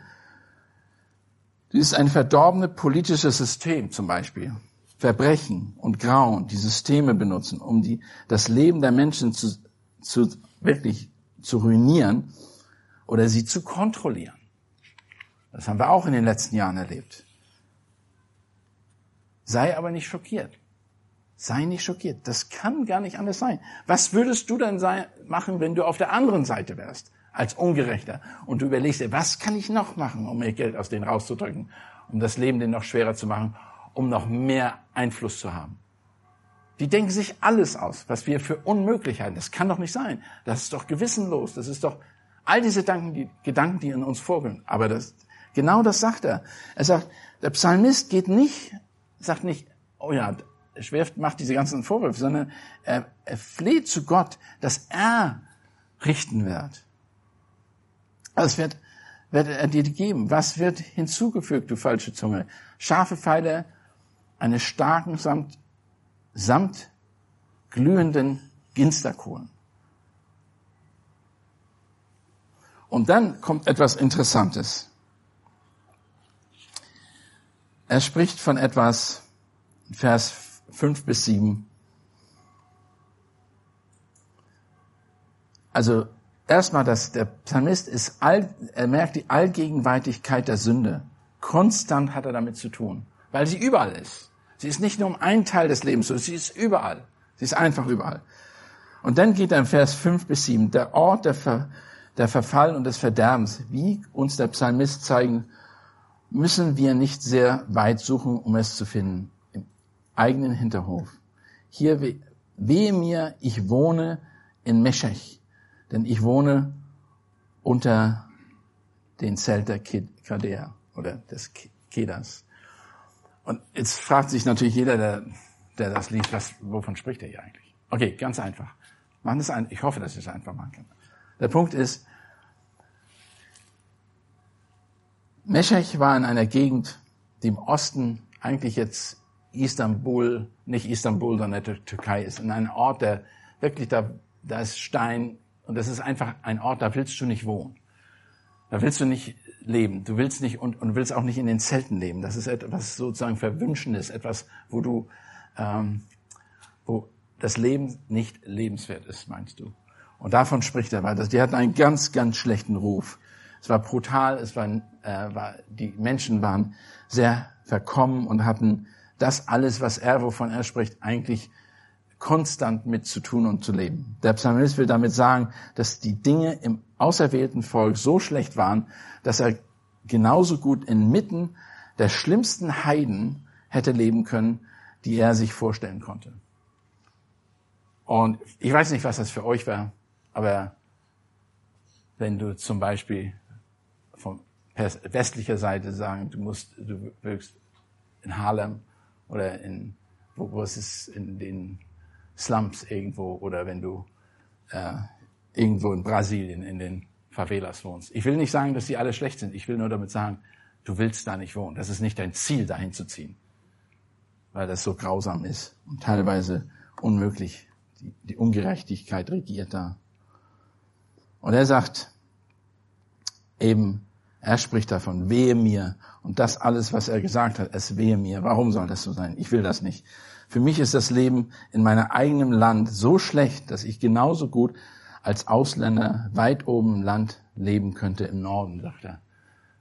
dieses ein verdorbene politisches System zum Beispiel. Verbrechen und Grauen, die Systeme benutzen, um die, das Leben der Menschen zu, zu wirklich zu ruinieren oder sie zu kontrollieren. Das haben wir auch in den letzten Jahren erlebt. Sei aber nicht schockiert. Sei nicht schockiert. Das kann gar nicht anders sein. Was würdest du dann sein, machen, wenn du auf der anderen Seite wärst, als Ungerechter, und du überlegst dir, was kann ich noch machen, um mir Geld aus denen rauszudrücken, um das Leben denen noch schwerer zu machen, um noch mehr Einfluss zu haben. Die denken sich alles aus, was wir für unmöglich halten. Das kann doch nicht sein. Das ist doch gewissenlos. Das ist doch all diese Gedanken, die, Gedanken, die in uns vorgehen. Aber das, genau das sagt er. Er sagt, der Psalmist geht nicht, sagt nicht, oh ja, Schwerft macht diese ganzen Vorwürfe, sondern er, er fleht zu Gott, dass er richten wird. Das wird, wird er dir geben. Was wird hinzugefügt, du falsche Zunge? Scharfe Pfeile eines starken samt, samt glühenden Ginsterkohlen. Und dann kommt etwas Interessantes. Er spricht von etwas, Vers 5 bis 7. Also erstmal, dass der Psalmist ist, all, er merkt die Allgegenwärtigkeit der Sünde. Konstant hat er damit zu tun, weil sie überall ist. Sie ist nicht nur um einen Teil des Lebens so, sie ist überall. Sie ist einfach überall. Und dann geht er im Vers 5 bis 7, der Ort der, Ver, der Verfall und des Verderbens, wie uns der Psalmist zeigen, müssen wir nicht sehr weit suchen, um es zu finden, im eigenen Hinterhof. Hier wehe mir, ich wohne in Meshech, denn ich wohne unter den Zelt der Kedea oder des Kedas. Und jetzt fragt sich natürlich jeder, der, der das liest, was, wovon spricht er hier eigentlich? Okay, ganz einfach. Machen es ein, ich hoffe, dass ich es einfach machen kann. Der Punkt ist, Meshech war in einer Gegend, die im Osten eigentlich jetzt Istanbul, nicht Istanbul, sondern der Türkei ist, in einem Ort, der wirklich da, da ist Stein und das ist einfach ein Ort, da willst du nicht wohnen. Da willst du nicht leben. Du willst nicht und, und willst auch nicht in den Zelten leben. Das ist etwas sozusagen Verwünschendes, etwas, wo du, ähm, wo das Leben nicht lebenswert ist, meinst du? Und davon spricht er weiter. Die hatten einen ganz, ganz schlechten Ruf. Es war brutal, es war, äh, war, die Menschen waren sehr verkommen und hatten das alles, was er, wovon er spricht, eigentlich konstant mit zu tun und zu leben. Der Psalmist will damit sagen, dass die Dinge im auserwählten Volk so schlecht waren, dass er genauso gut inmitten der schlimmsten Heiden hätte leben können, die er sich vorstellen konnte. Und ich weiß nicht, was das für euch war, aber wenn du zum Beispiel westlicher Seite sagen, du musst, du wirkst in Harlem oder in, wo, wo ist es in den Slums irgendwo oder wenn du äh, irgendwo in Brasilien in den Favelas wohnst. Ich will nicht sagen, dass die alle schlecht sind. Ich will nur damit sagen, du willst da nicht wohnen. Das ist nicht dein Ziel, dahin zu ziehen, weil das so grausam ist und teilweise unmöglich. Die, die Ungerechtigkeit regiert da. Und er sagt eben, er spricht davon, wehe mir. Und das alles, was er gesagt hat, es wehe mir. Warum soll das so sein? Ich will das nicht. Für mich ist das Leben in meinem eigenen Land so schlecht, dass ich genauso gut als Ausländer weit oben im Land leben könnte im Norden, sagt er.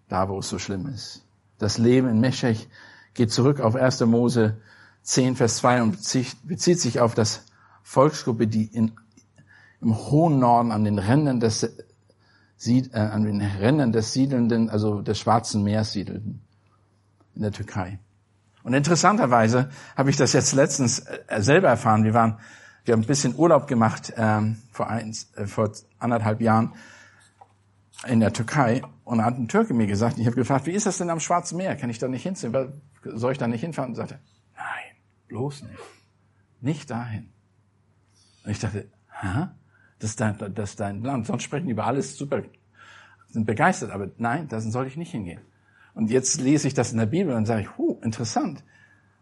Da, wo es so schlimm ist. Das Leben in Meschech geht zurück auf 1. Mose 10, Vers 2 und bezieht sich auf das Volksgruppe, die in, im hohen Norden an den Rändern des äh, an den Rändern des siedelnden, also des Schwarzen Meers siedelten, in der Türkei. Und interessanterweise habe ich das jetzt letztens äh, selber erfahren. Wir waren, wir haben ein bisschen Urlaub gemacht ähm, vor, eins, äh, vor anderthalb Jahren in der Türkei und da hat ein Türke mir gesagt, ich habe gefragt, wie ist das denn am Schwarzen Meer? Kann ich da nicht hinziehen? Soll ich da nicht hinfahren? Und sagte, nein, bloß nicht. Nicht dahin. Und ich dachte, hä? Das ist, dein, das ist dein Land. Sonst sprechen die über alles super, sind begeistert, aber nein, da soll ich nicht hingehen. Und jetzt lese ich das in der Bibel und sage ich, huh, interessant.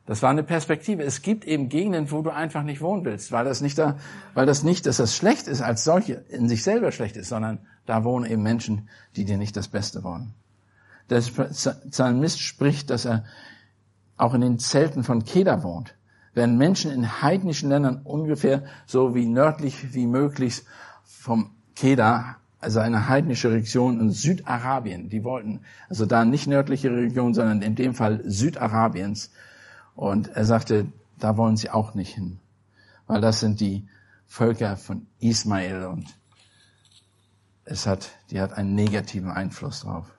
Das war eine Perspektive. Es gibt eben Gegenden, wo du einfach nicht wohnen willst, weil das nicht da, weil das nicht, dass das schlecht ist als solche, in sich selber schlecht ist, sondern da wohnen eben Menschen, die dir nicht das Beste wollen. Der Psalmist spricht, dass er auch in den Zelten von Keda wohnt werden Menschen in heidnischen Ländern ungefähr so wie nördlich wie möglich vom Keda, also eine heidnische Region in Südarabien, die wollten, also da nicht nördliche Region, sondern in dem Fall Südarabiens. Und er sagte, da wollen sie auch nicht hin, weil das sind die Völker von Ismael und es hat, die hat einen negativen Einfluss drauf.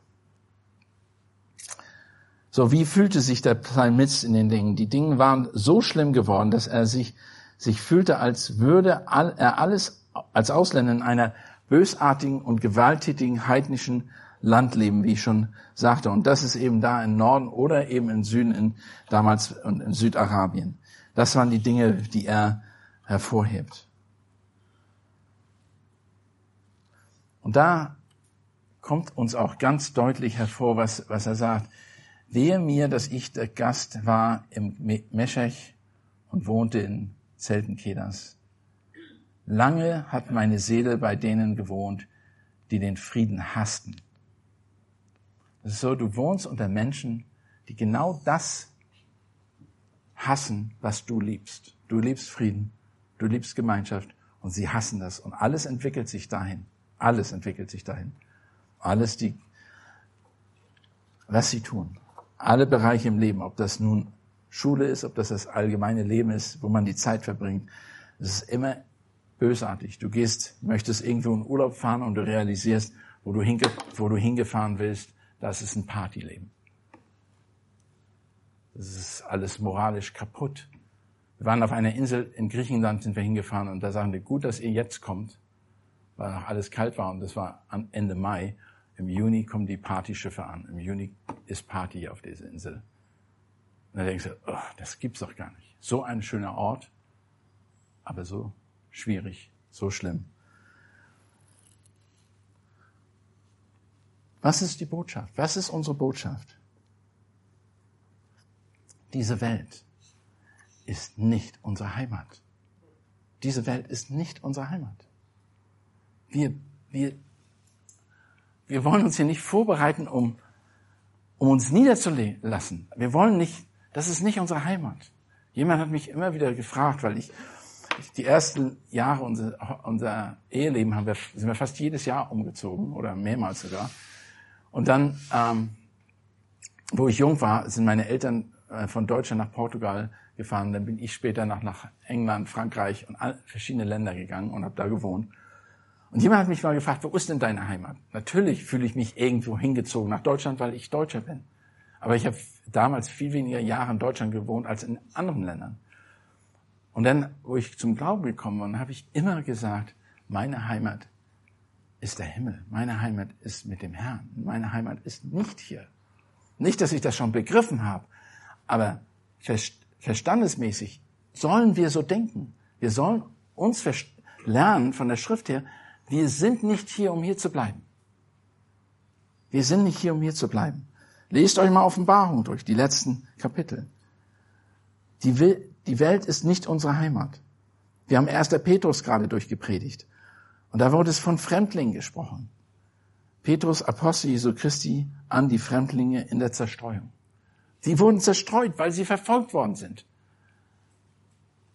So, wie fühlte sich der Psalmist in den Dingen? Die Dinge waren so schlimm geworden, dass er sich, sich fühlte, als würde er alles als Ausländer in einer bösartigen und gewalttätigen heidnischen Land leben, wie ich schon sagte. Und das ist eben da im Norden oder eben im Süden, in, damals in Südarabien. Das waren die Dinge, die er hervorhebt. Und da kommt uns auch ganz deutlich hervor, was, was er sagt. Wehe mir, dass ich der Gast war im Meschech und wohnte in Zelten Kedas. Lange hat meine Seele bei denen gewohnt, die den Frieden hassten. Das ist so, du wohnst unter Menschen, die genau das hassen, was du liebst. Du liebst Frieden, du liebst Gemeinschaft und sie hassen das. Und alles entwickelt sich dahin. Alles entwickelt sich dahin. Alles, die, was sie tun alle Bereiche im Leben, ob das nun Schule ist, ob das das allgemeine Leben ist, wo man die Zeit verbringt, es ist immer bösartig. Du gehst, möchtest irgendwo in Urlaub fahren und du realisierst, wo du, hinge, wo du hingefahren willst, das ist ein Partyleben. Das ist alles moralisch kaputt. Wir waren auf einer Insel in Griechenland, sind wir hingefahren und da sagen wir, gut, dass ihr jetzt kommt, weil noch alles kalt war und das war Ende Mai. Im Juni kommen die Partyschiffe an. Im Juni ist Party auf dieser Insel. Und dann denkst du, oh, das gibt's doch gar nicht. So ein schöner Ort, aber so schwierig, so schlimm. Was ist die Botschaft? Was ist unsere Botschaft? diese Welt ist nicht unsere Heimat. Diese Welt ist nicht unsere Heimat. Wir, wir, wir wollen uns hier nicht vorbereiten, um, um uns niederzulassen. Wir wollen nicht, das ist nicht unsere Heimat. Jemand hat mich immer wieder gefragt, weil ich die ersten Jahre unser, unser Eheleben haben wir, sind wir fast jedes Jahr umgezogen oder mehrmals sogar. Und dann, ähm, wo ich jung war, sind meine Eltern äh, von Deutschland nach Portugal gefahren. Dann bin ich später nach, nach England, Frankreich und all, verschiedene Länder gegangen und habe da gewohnt. Und jemand hat mich mal gefragt, wo ist denn deine Heimat? Natürlich fühle ich mich irgendwo hingezogen nach Deutschland, weil ich Deutscher bin. Aber ich habe damals viel weniger Jahre in Deutschland gewohnt als in anderen Ländern. Und dann, wo ich zum Glauben gekommen bin, habe ich immer gesagt, meine Heimat ist der Himmel. Meine Heimat ist mit dem Herrn. Meine Heimat ist nicht hier. Nicht, dass ich das schon begriffen habe, aber verstandesmäßig sollen wir so denken. Wir sollen uns lernen von der Schrift her, wir sind nicht hier, um hier zu bleiben. Wir sind nicht hier, um hier zu bleiben. Lest euch mal Offenbarung durch, die letzten Kapitel. Die, die Welt ist nicht unsere Heimat. Wir haben 1. Petrus gerade durchgepredigt. Und da wurde es von Fremdlingen gesprochen. Petrus, Apostel Jesu Christi, an die Fremdlinge in der Zerstreuung. Sie wurden zerstreut, weil sie verfolgt worden sind.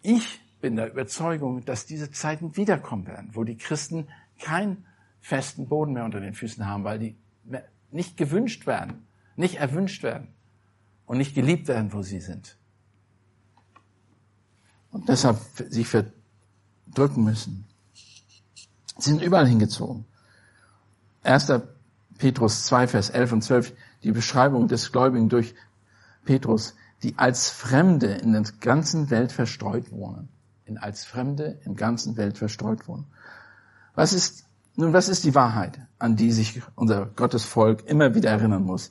Ich bin der Überzeugung, dass diese Zeiten wiederkommen werden, wo die Christen keinen festen Boden mehr unter den Füßen haben, weil die nicht gewünscht werden, nicht erwünscht werden und nicht geliebt werden, wo sie sind und deshalb sich verdrücken müssen. Sie sind überall hingezogen. 1. Petrus 2, Vers 11 und 12, die Beschreibung des Gläubigen durch Petrus, die als Fremde in der ganzen Welt verstreut wohnen. In als Fremde in der ganzen Welt verstreut wohnen. Was ist, nun, was ist die Wahrheit, an die sich unser Gottesvolk immer wieder erinnern muss?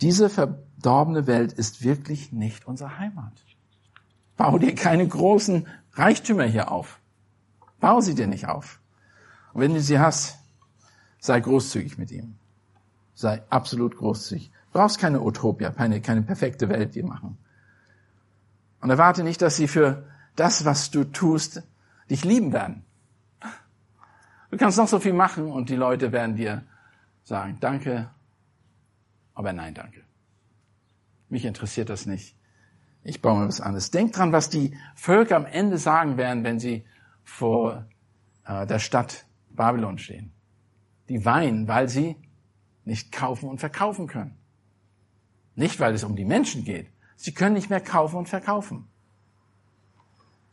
Diese verdorbene Welt ist wirklich nicht unsere Heimat. Bau dir keine großen Reichtümer hier auf. Bau sie dir nicht auf. Und wenn du sie hast, sei großzügig mit ihm. Sei absolut großzügig. Du brauchst keine Utopia, keine, keine perfekte Welt dir machen. Und erwarte nicht, dass sie für das, was du tust, dich lieben werden. Du kannst noch so viel machen und die Leute werden dir sagen, danke, aber nein, danke. Mich interessiert das nicht. Ich baue mir was anderes. Denkt dran, was die Völker am Ende sagen werden, wenn sie vor äh, der Stadt Babylon stehen. Die weinen, weil sie nicht kaufen und verkaufen können. Nicht, weil es um die Menschen geht. Sie können nicht mehr kaufen und verkaufen.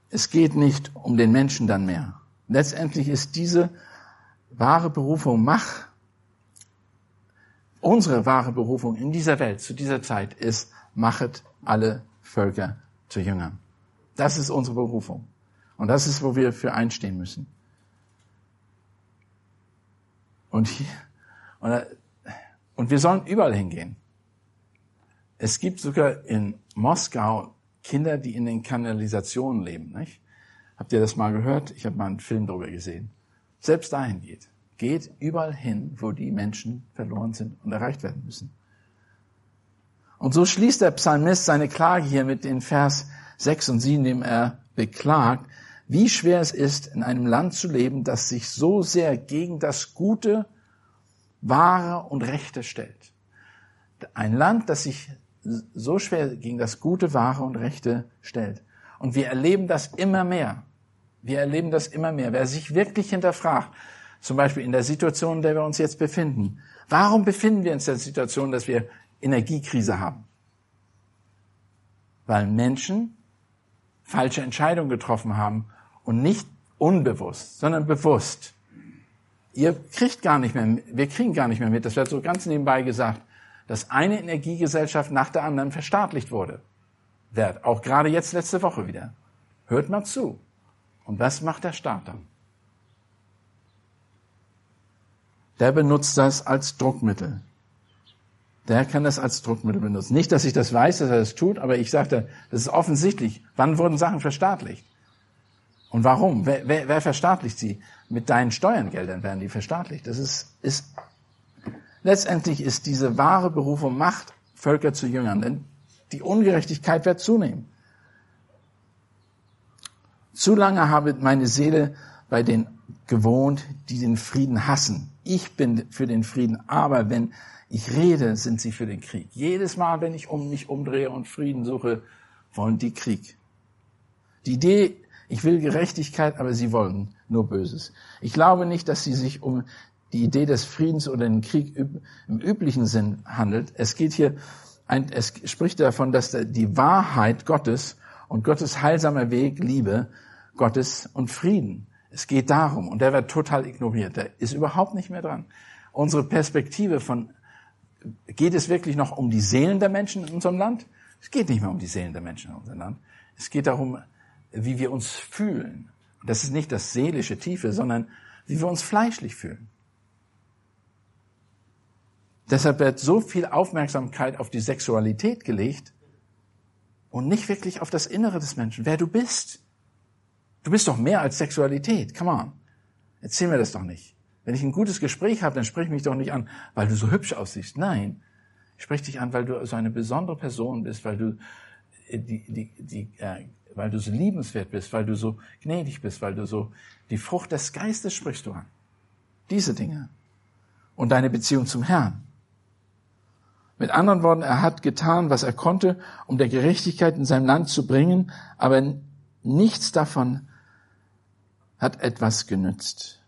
Es geht nicht um den Menschen dann mehr. Letztendlich ist diese wahre Berufung, mach, unsere wahre Berufung in dieser Welt, zu dieser Zeit ist, machet alle Völker zu Jüngern. Das ist unsere Berufung. Und das ist, wo wir für einstehen müssen. Und, hier, und, und wir sollen überall hingehen. Es gibt sogar in Moskau Kinder, die in den Kanalisationen leben. Nicht? Habt ihr das mal gehört? Ich habe mal einen Film darüber gesehen. Selbst dahin geht. Geht überall hin, wo die Menschen verloren sind und erreicht werden müssen. Und so schließt der Psalmist seine Klage hier mit den Vers 6 und 7, indem er beklagt, wie schwer es ist, in einem Land zu leben, das sich so sehr gegen das Gute, Wahre und Rechte stellt. Ein Land, das sich so schwer gegen das Gute, Wahre und Rechte stellt. Und wir erleben das immer mehr. Wir erleben das immer mehr. Wer sich wirklich hinterfragt, zum Beispiel in der Situation, in der wir uns jetzt befinden, warum befinden wir uns in der Situation, dass wir Energiekrise haben. Weil Menschen falsche Entscheidungen getroffen haben und nicht unbewusst, sondern bewusst. Ihr kriegt gar nicht mehr, wir kriegen gar nicht mehr mit, das wird so ganz nebenbei gesagt, dass eine Energiegesellschaft nach der anderen verstaatlicht wurde. Wird auch gerade jetzt letzte Woche wieder. Hört mal zu. Und was macht der Staat dann? Der benutzt das als Druckmittel der kann das als Druckmittel benutzen. Nicht, dass ich das weiß, dass er das tut, aber ich sagte, das ist offensichtlich. Wann wurden Sachen verstaatlicht? Und warum? Wer, wer, wer verstaatlicht sie? Mit deinen Steuergeldern werden die verstaatlicht. Das ist, ist, letztendlich ist diese wahre Berufung Macht, Völker zu Jüngern. Denn Die Ungerechtigkeit wird zunehmen. Zu lange habe meine Seele bei den gewohnt, die den Frieden hassen. Ich bin für den Frieden, aber wenn ich rede, sind sie für den Krieg. Jedes Mal, wenn ich um mich umdrehe und Frieden suche, wollen die Krieg. Die Idee, ich will Gerechtigkeit, aber sie wollen nur Böses. Ich glaube nicht, dass sie sich um die Idee des Friedens oder den Krieg im üblichen Sinn handelt. Es geht hier, es spricht davon, dass die Wahrheit Gottes und Gottes heilsamer Weg, Liebe, Gottes und Frieden. Es geht darum, und der wird total ignoriert, der ist überhaupt nicht mehr dran. Unsere Perspektive von, geht es wirklich noch um die Seelen der Menschen in unserem Land? Es geht nicht mehr um die Seelen der Menschen in unserem Land. Es geht darum, wie wir uns fühlen. Und das ist nicht das seelische Tiefe, sondern wie wir uns fleischlich fühlen. Deshalb wird so viel Aufmerksamkeit auf die Sexualität gelegt und nicht wirklich auf das Innere des Menschen, wer du bist. Du bist doch mehr als Sexualität. Come on. Erzähl mir das doch nicht. Wenn ich ein gutes Gespräch habe, dann sprich mich doch nicht an, weil du so hübsch aussiehst. Nein. Ich spreche dich an, weil du so eine besondere Person bist, weil du äh, die, die, die, äh, weil du so liebenswert bist, weil du so gnädig bist, weil du so die Frucht des Geistes sprichst du an. Diese Dinge. Und deine Beziehung zum Herrn. Mit anderen Worten, er hat getan, was er konnte, um der Gerechtigkeit in seinem Land zu bringen, aber nichts davon hat etwas genützt.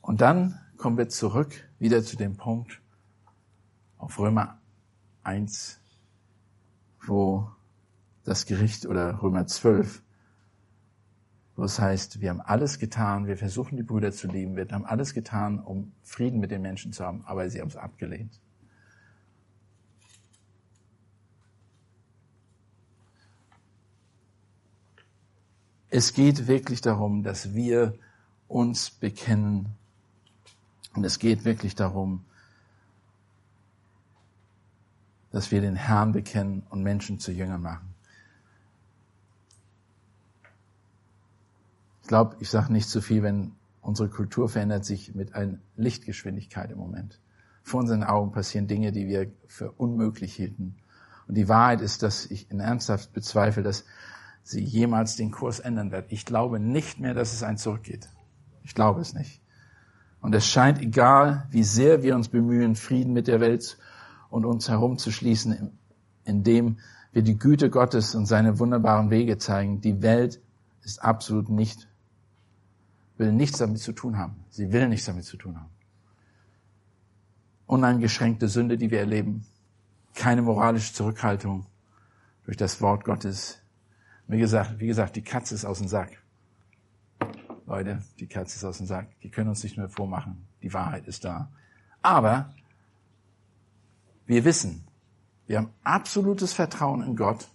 Und dann kommen wir zurück wieder zu dem Punkt auf Römer 1, wo das Gericht oder Römer 12, wo es heißt, wir haben alles getan, wir versuchen die Brüder zu lieben, wir haben alles getan, um Frieden mit den Menschen zu haben, aber sie haben es abgelehnt. Es geht wirklich darum, dass wir uns bekennen. Und es geht wirklich darum, dass wir den Herrn bekennen und Menschen zu Jüngern machen. Ich glaube, ich sage nicht zu viel, wenn unsere Kultur verändert sich mit einer Lichtgeschwindigkeit im Moment. Vor unseren Augen passieren Dinge, die wir für unmöglich hielten. Und die Wahrheit ist, dass ich in ernsthaft bezweifle, dass sie jemals den Kurs ändern wird. Ich glaube nicht mehr, dass es ein Zurückgeht. Ich glaube es nicht. Und es scheint egal, wie sehr wir uns bemühen, Frieden mit der Welt und uns herumzuschließen, indem wir die Güte Gottes und seine wunderbaren Wege zeigen. Die Welt ist absolut nicht, will nichts damit zu tun haben. Sie will nichts damit zu tun haben. Uneingeschränkte Sünde, die wir erleben. Keine moralische Zurückhaltung durch das Wort Gottes wie gesagt, wie gesagt, die Katze ist aus dem Sack. Leute, die Katze ist aus dem Sack. Die können uns nicht mehr vormachen. Die Wahrheit ist da. Aber wir wissen, wir haben absolutes Vertrauen in Gott,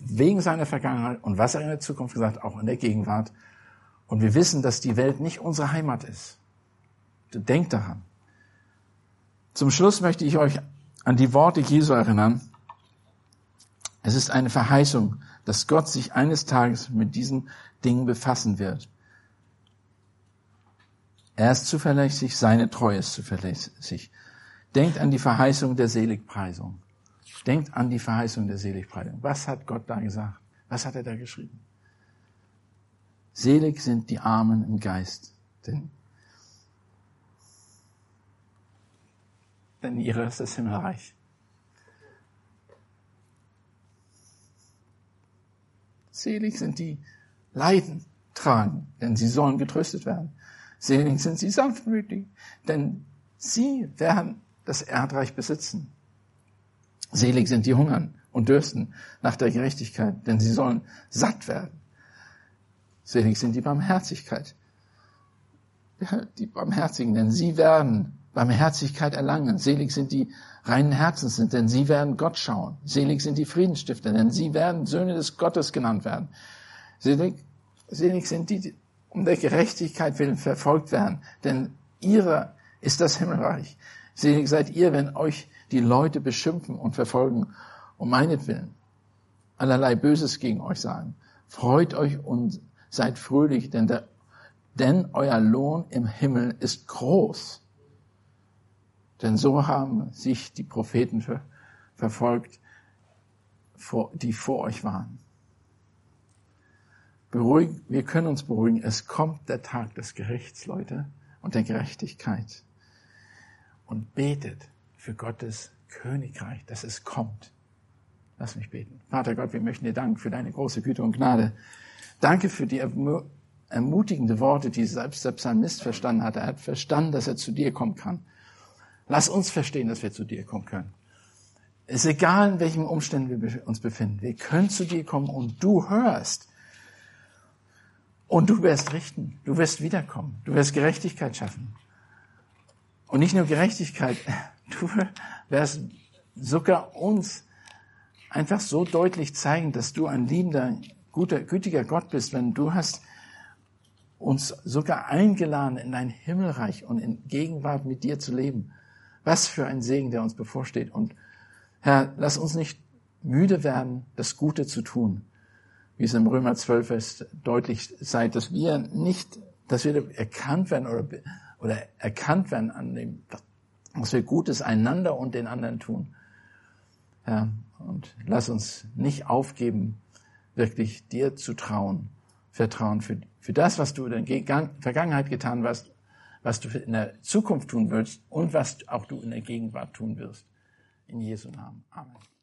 wegen seiner Vergangenheit und was er in der Zukunft gesagt, auch in der Gegenwart. Und wir wissen, dass die Welt nicht unsere Heimat ist. Denkt daran. Zum Schluss möchte ich euch an die Worte Jesu erinnern. Es ist eine Verheißung, dass Gott sich eines Tages mit diesen Dingen befassen wird. Er ist zuverlässig, seine Treue ist zuverlässig. Denkt an die Verheißung der Seligpreisung. Denkt an die Verheißung der Seligpreisung. Was hat Gott da gesagt? Was hat er da geschrieben? Selig sind die Armen im Geist, denn, denn ihre ist das Himmelreich. Selig sind die Leiden tragen, denn sie sollen getröstet werden. Selig sind sie sanftmütig, denn sie werden das Erdreich besitzen. Selig sind die hungern und dürsten nach der Gerechtigkeit, denn sie sollen satt werden. Selig sind die Barmherzigkeit, die Barmherzigen, denn sie werden Barmherzigkeit erlangen. Selig sind die reinen Herzens sind, denn sie werden Gott schauen. Selig sind die Friedensstifter, denn sie werden Söhne des Gottes genannt werden. Selig, selig sind die, die um der Gerechtigkeit willen verfolgt werden, denn ihrer ist das Himmelreich. Selig seid ihr, wenn euch die Leute beschimpfen und verfolgen, um meinetwillen allerlei Böses gegen euch sagen. Freut euch und seid fröhlich, denn, der, denn euer Lohn im Himmel ist groß. Denn so haben sich die Propheten verfolgt, die vor euch waren. Beruhigen, wir können uns beruhigen. Es kommt der Tag des Gerichts, Leute, und der Gerechtigkeit. Und betet für Gottes Königreich, dass es kommt. Lass mich beten. Vater Gott, wir möchten dir danken für deine große Güte und Gnade. Danke für die ermutigende Worte, die selbst der Psalmist verstanden hat. Er hat verstanden, dass er zu dir kommen kann. Lass uns verstehen, dass wir zu dir kommen können. Es ist egal, in welchen Umständen wir uns befinden. Wir können zu dir kommen und du hörst. Und du wirst richten. Du wirst wiederkommen. Du wirst Gerechtigkeit schaffen. Und nicht nur Gerechtigkeit. Du wirst sogar uns einfach so deutlich zeigen, dass du ein liebender, guter, gütiger Gott bist, wenn du hast uns sogar eingeladen, in dein Himmelreich und in Gegenwart mit dir zu leben. Was für ein Segen, der uns bevorsteht. Und Herr, lass uns nicht müde werden, das Gute zu tun. Wie es im Römer 12 ist, deutlich seid, dass wir nicht, dass wir erkannt werden oder, oder erkannt werden an dem, was wir Gutes einander und den anderen tun. Herr, und lass uns nicht aufgeben, wirklich dir zu trauen, vertrauen für, für das, was du in der Vergangenheit getan hast, was du in der Zukunft tun willst und was auch du in der Gegenwart tun wirst. In Jesu Namen. Amen.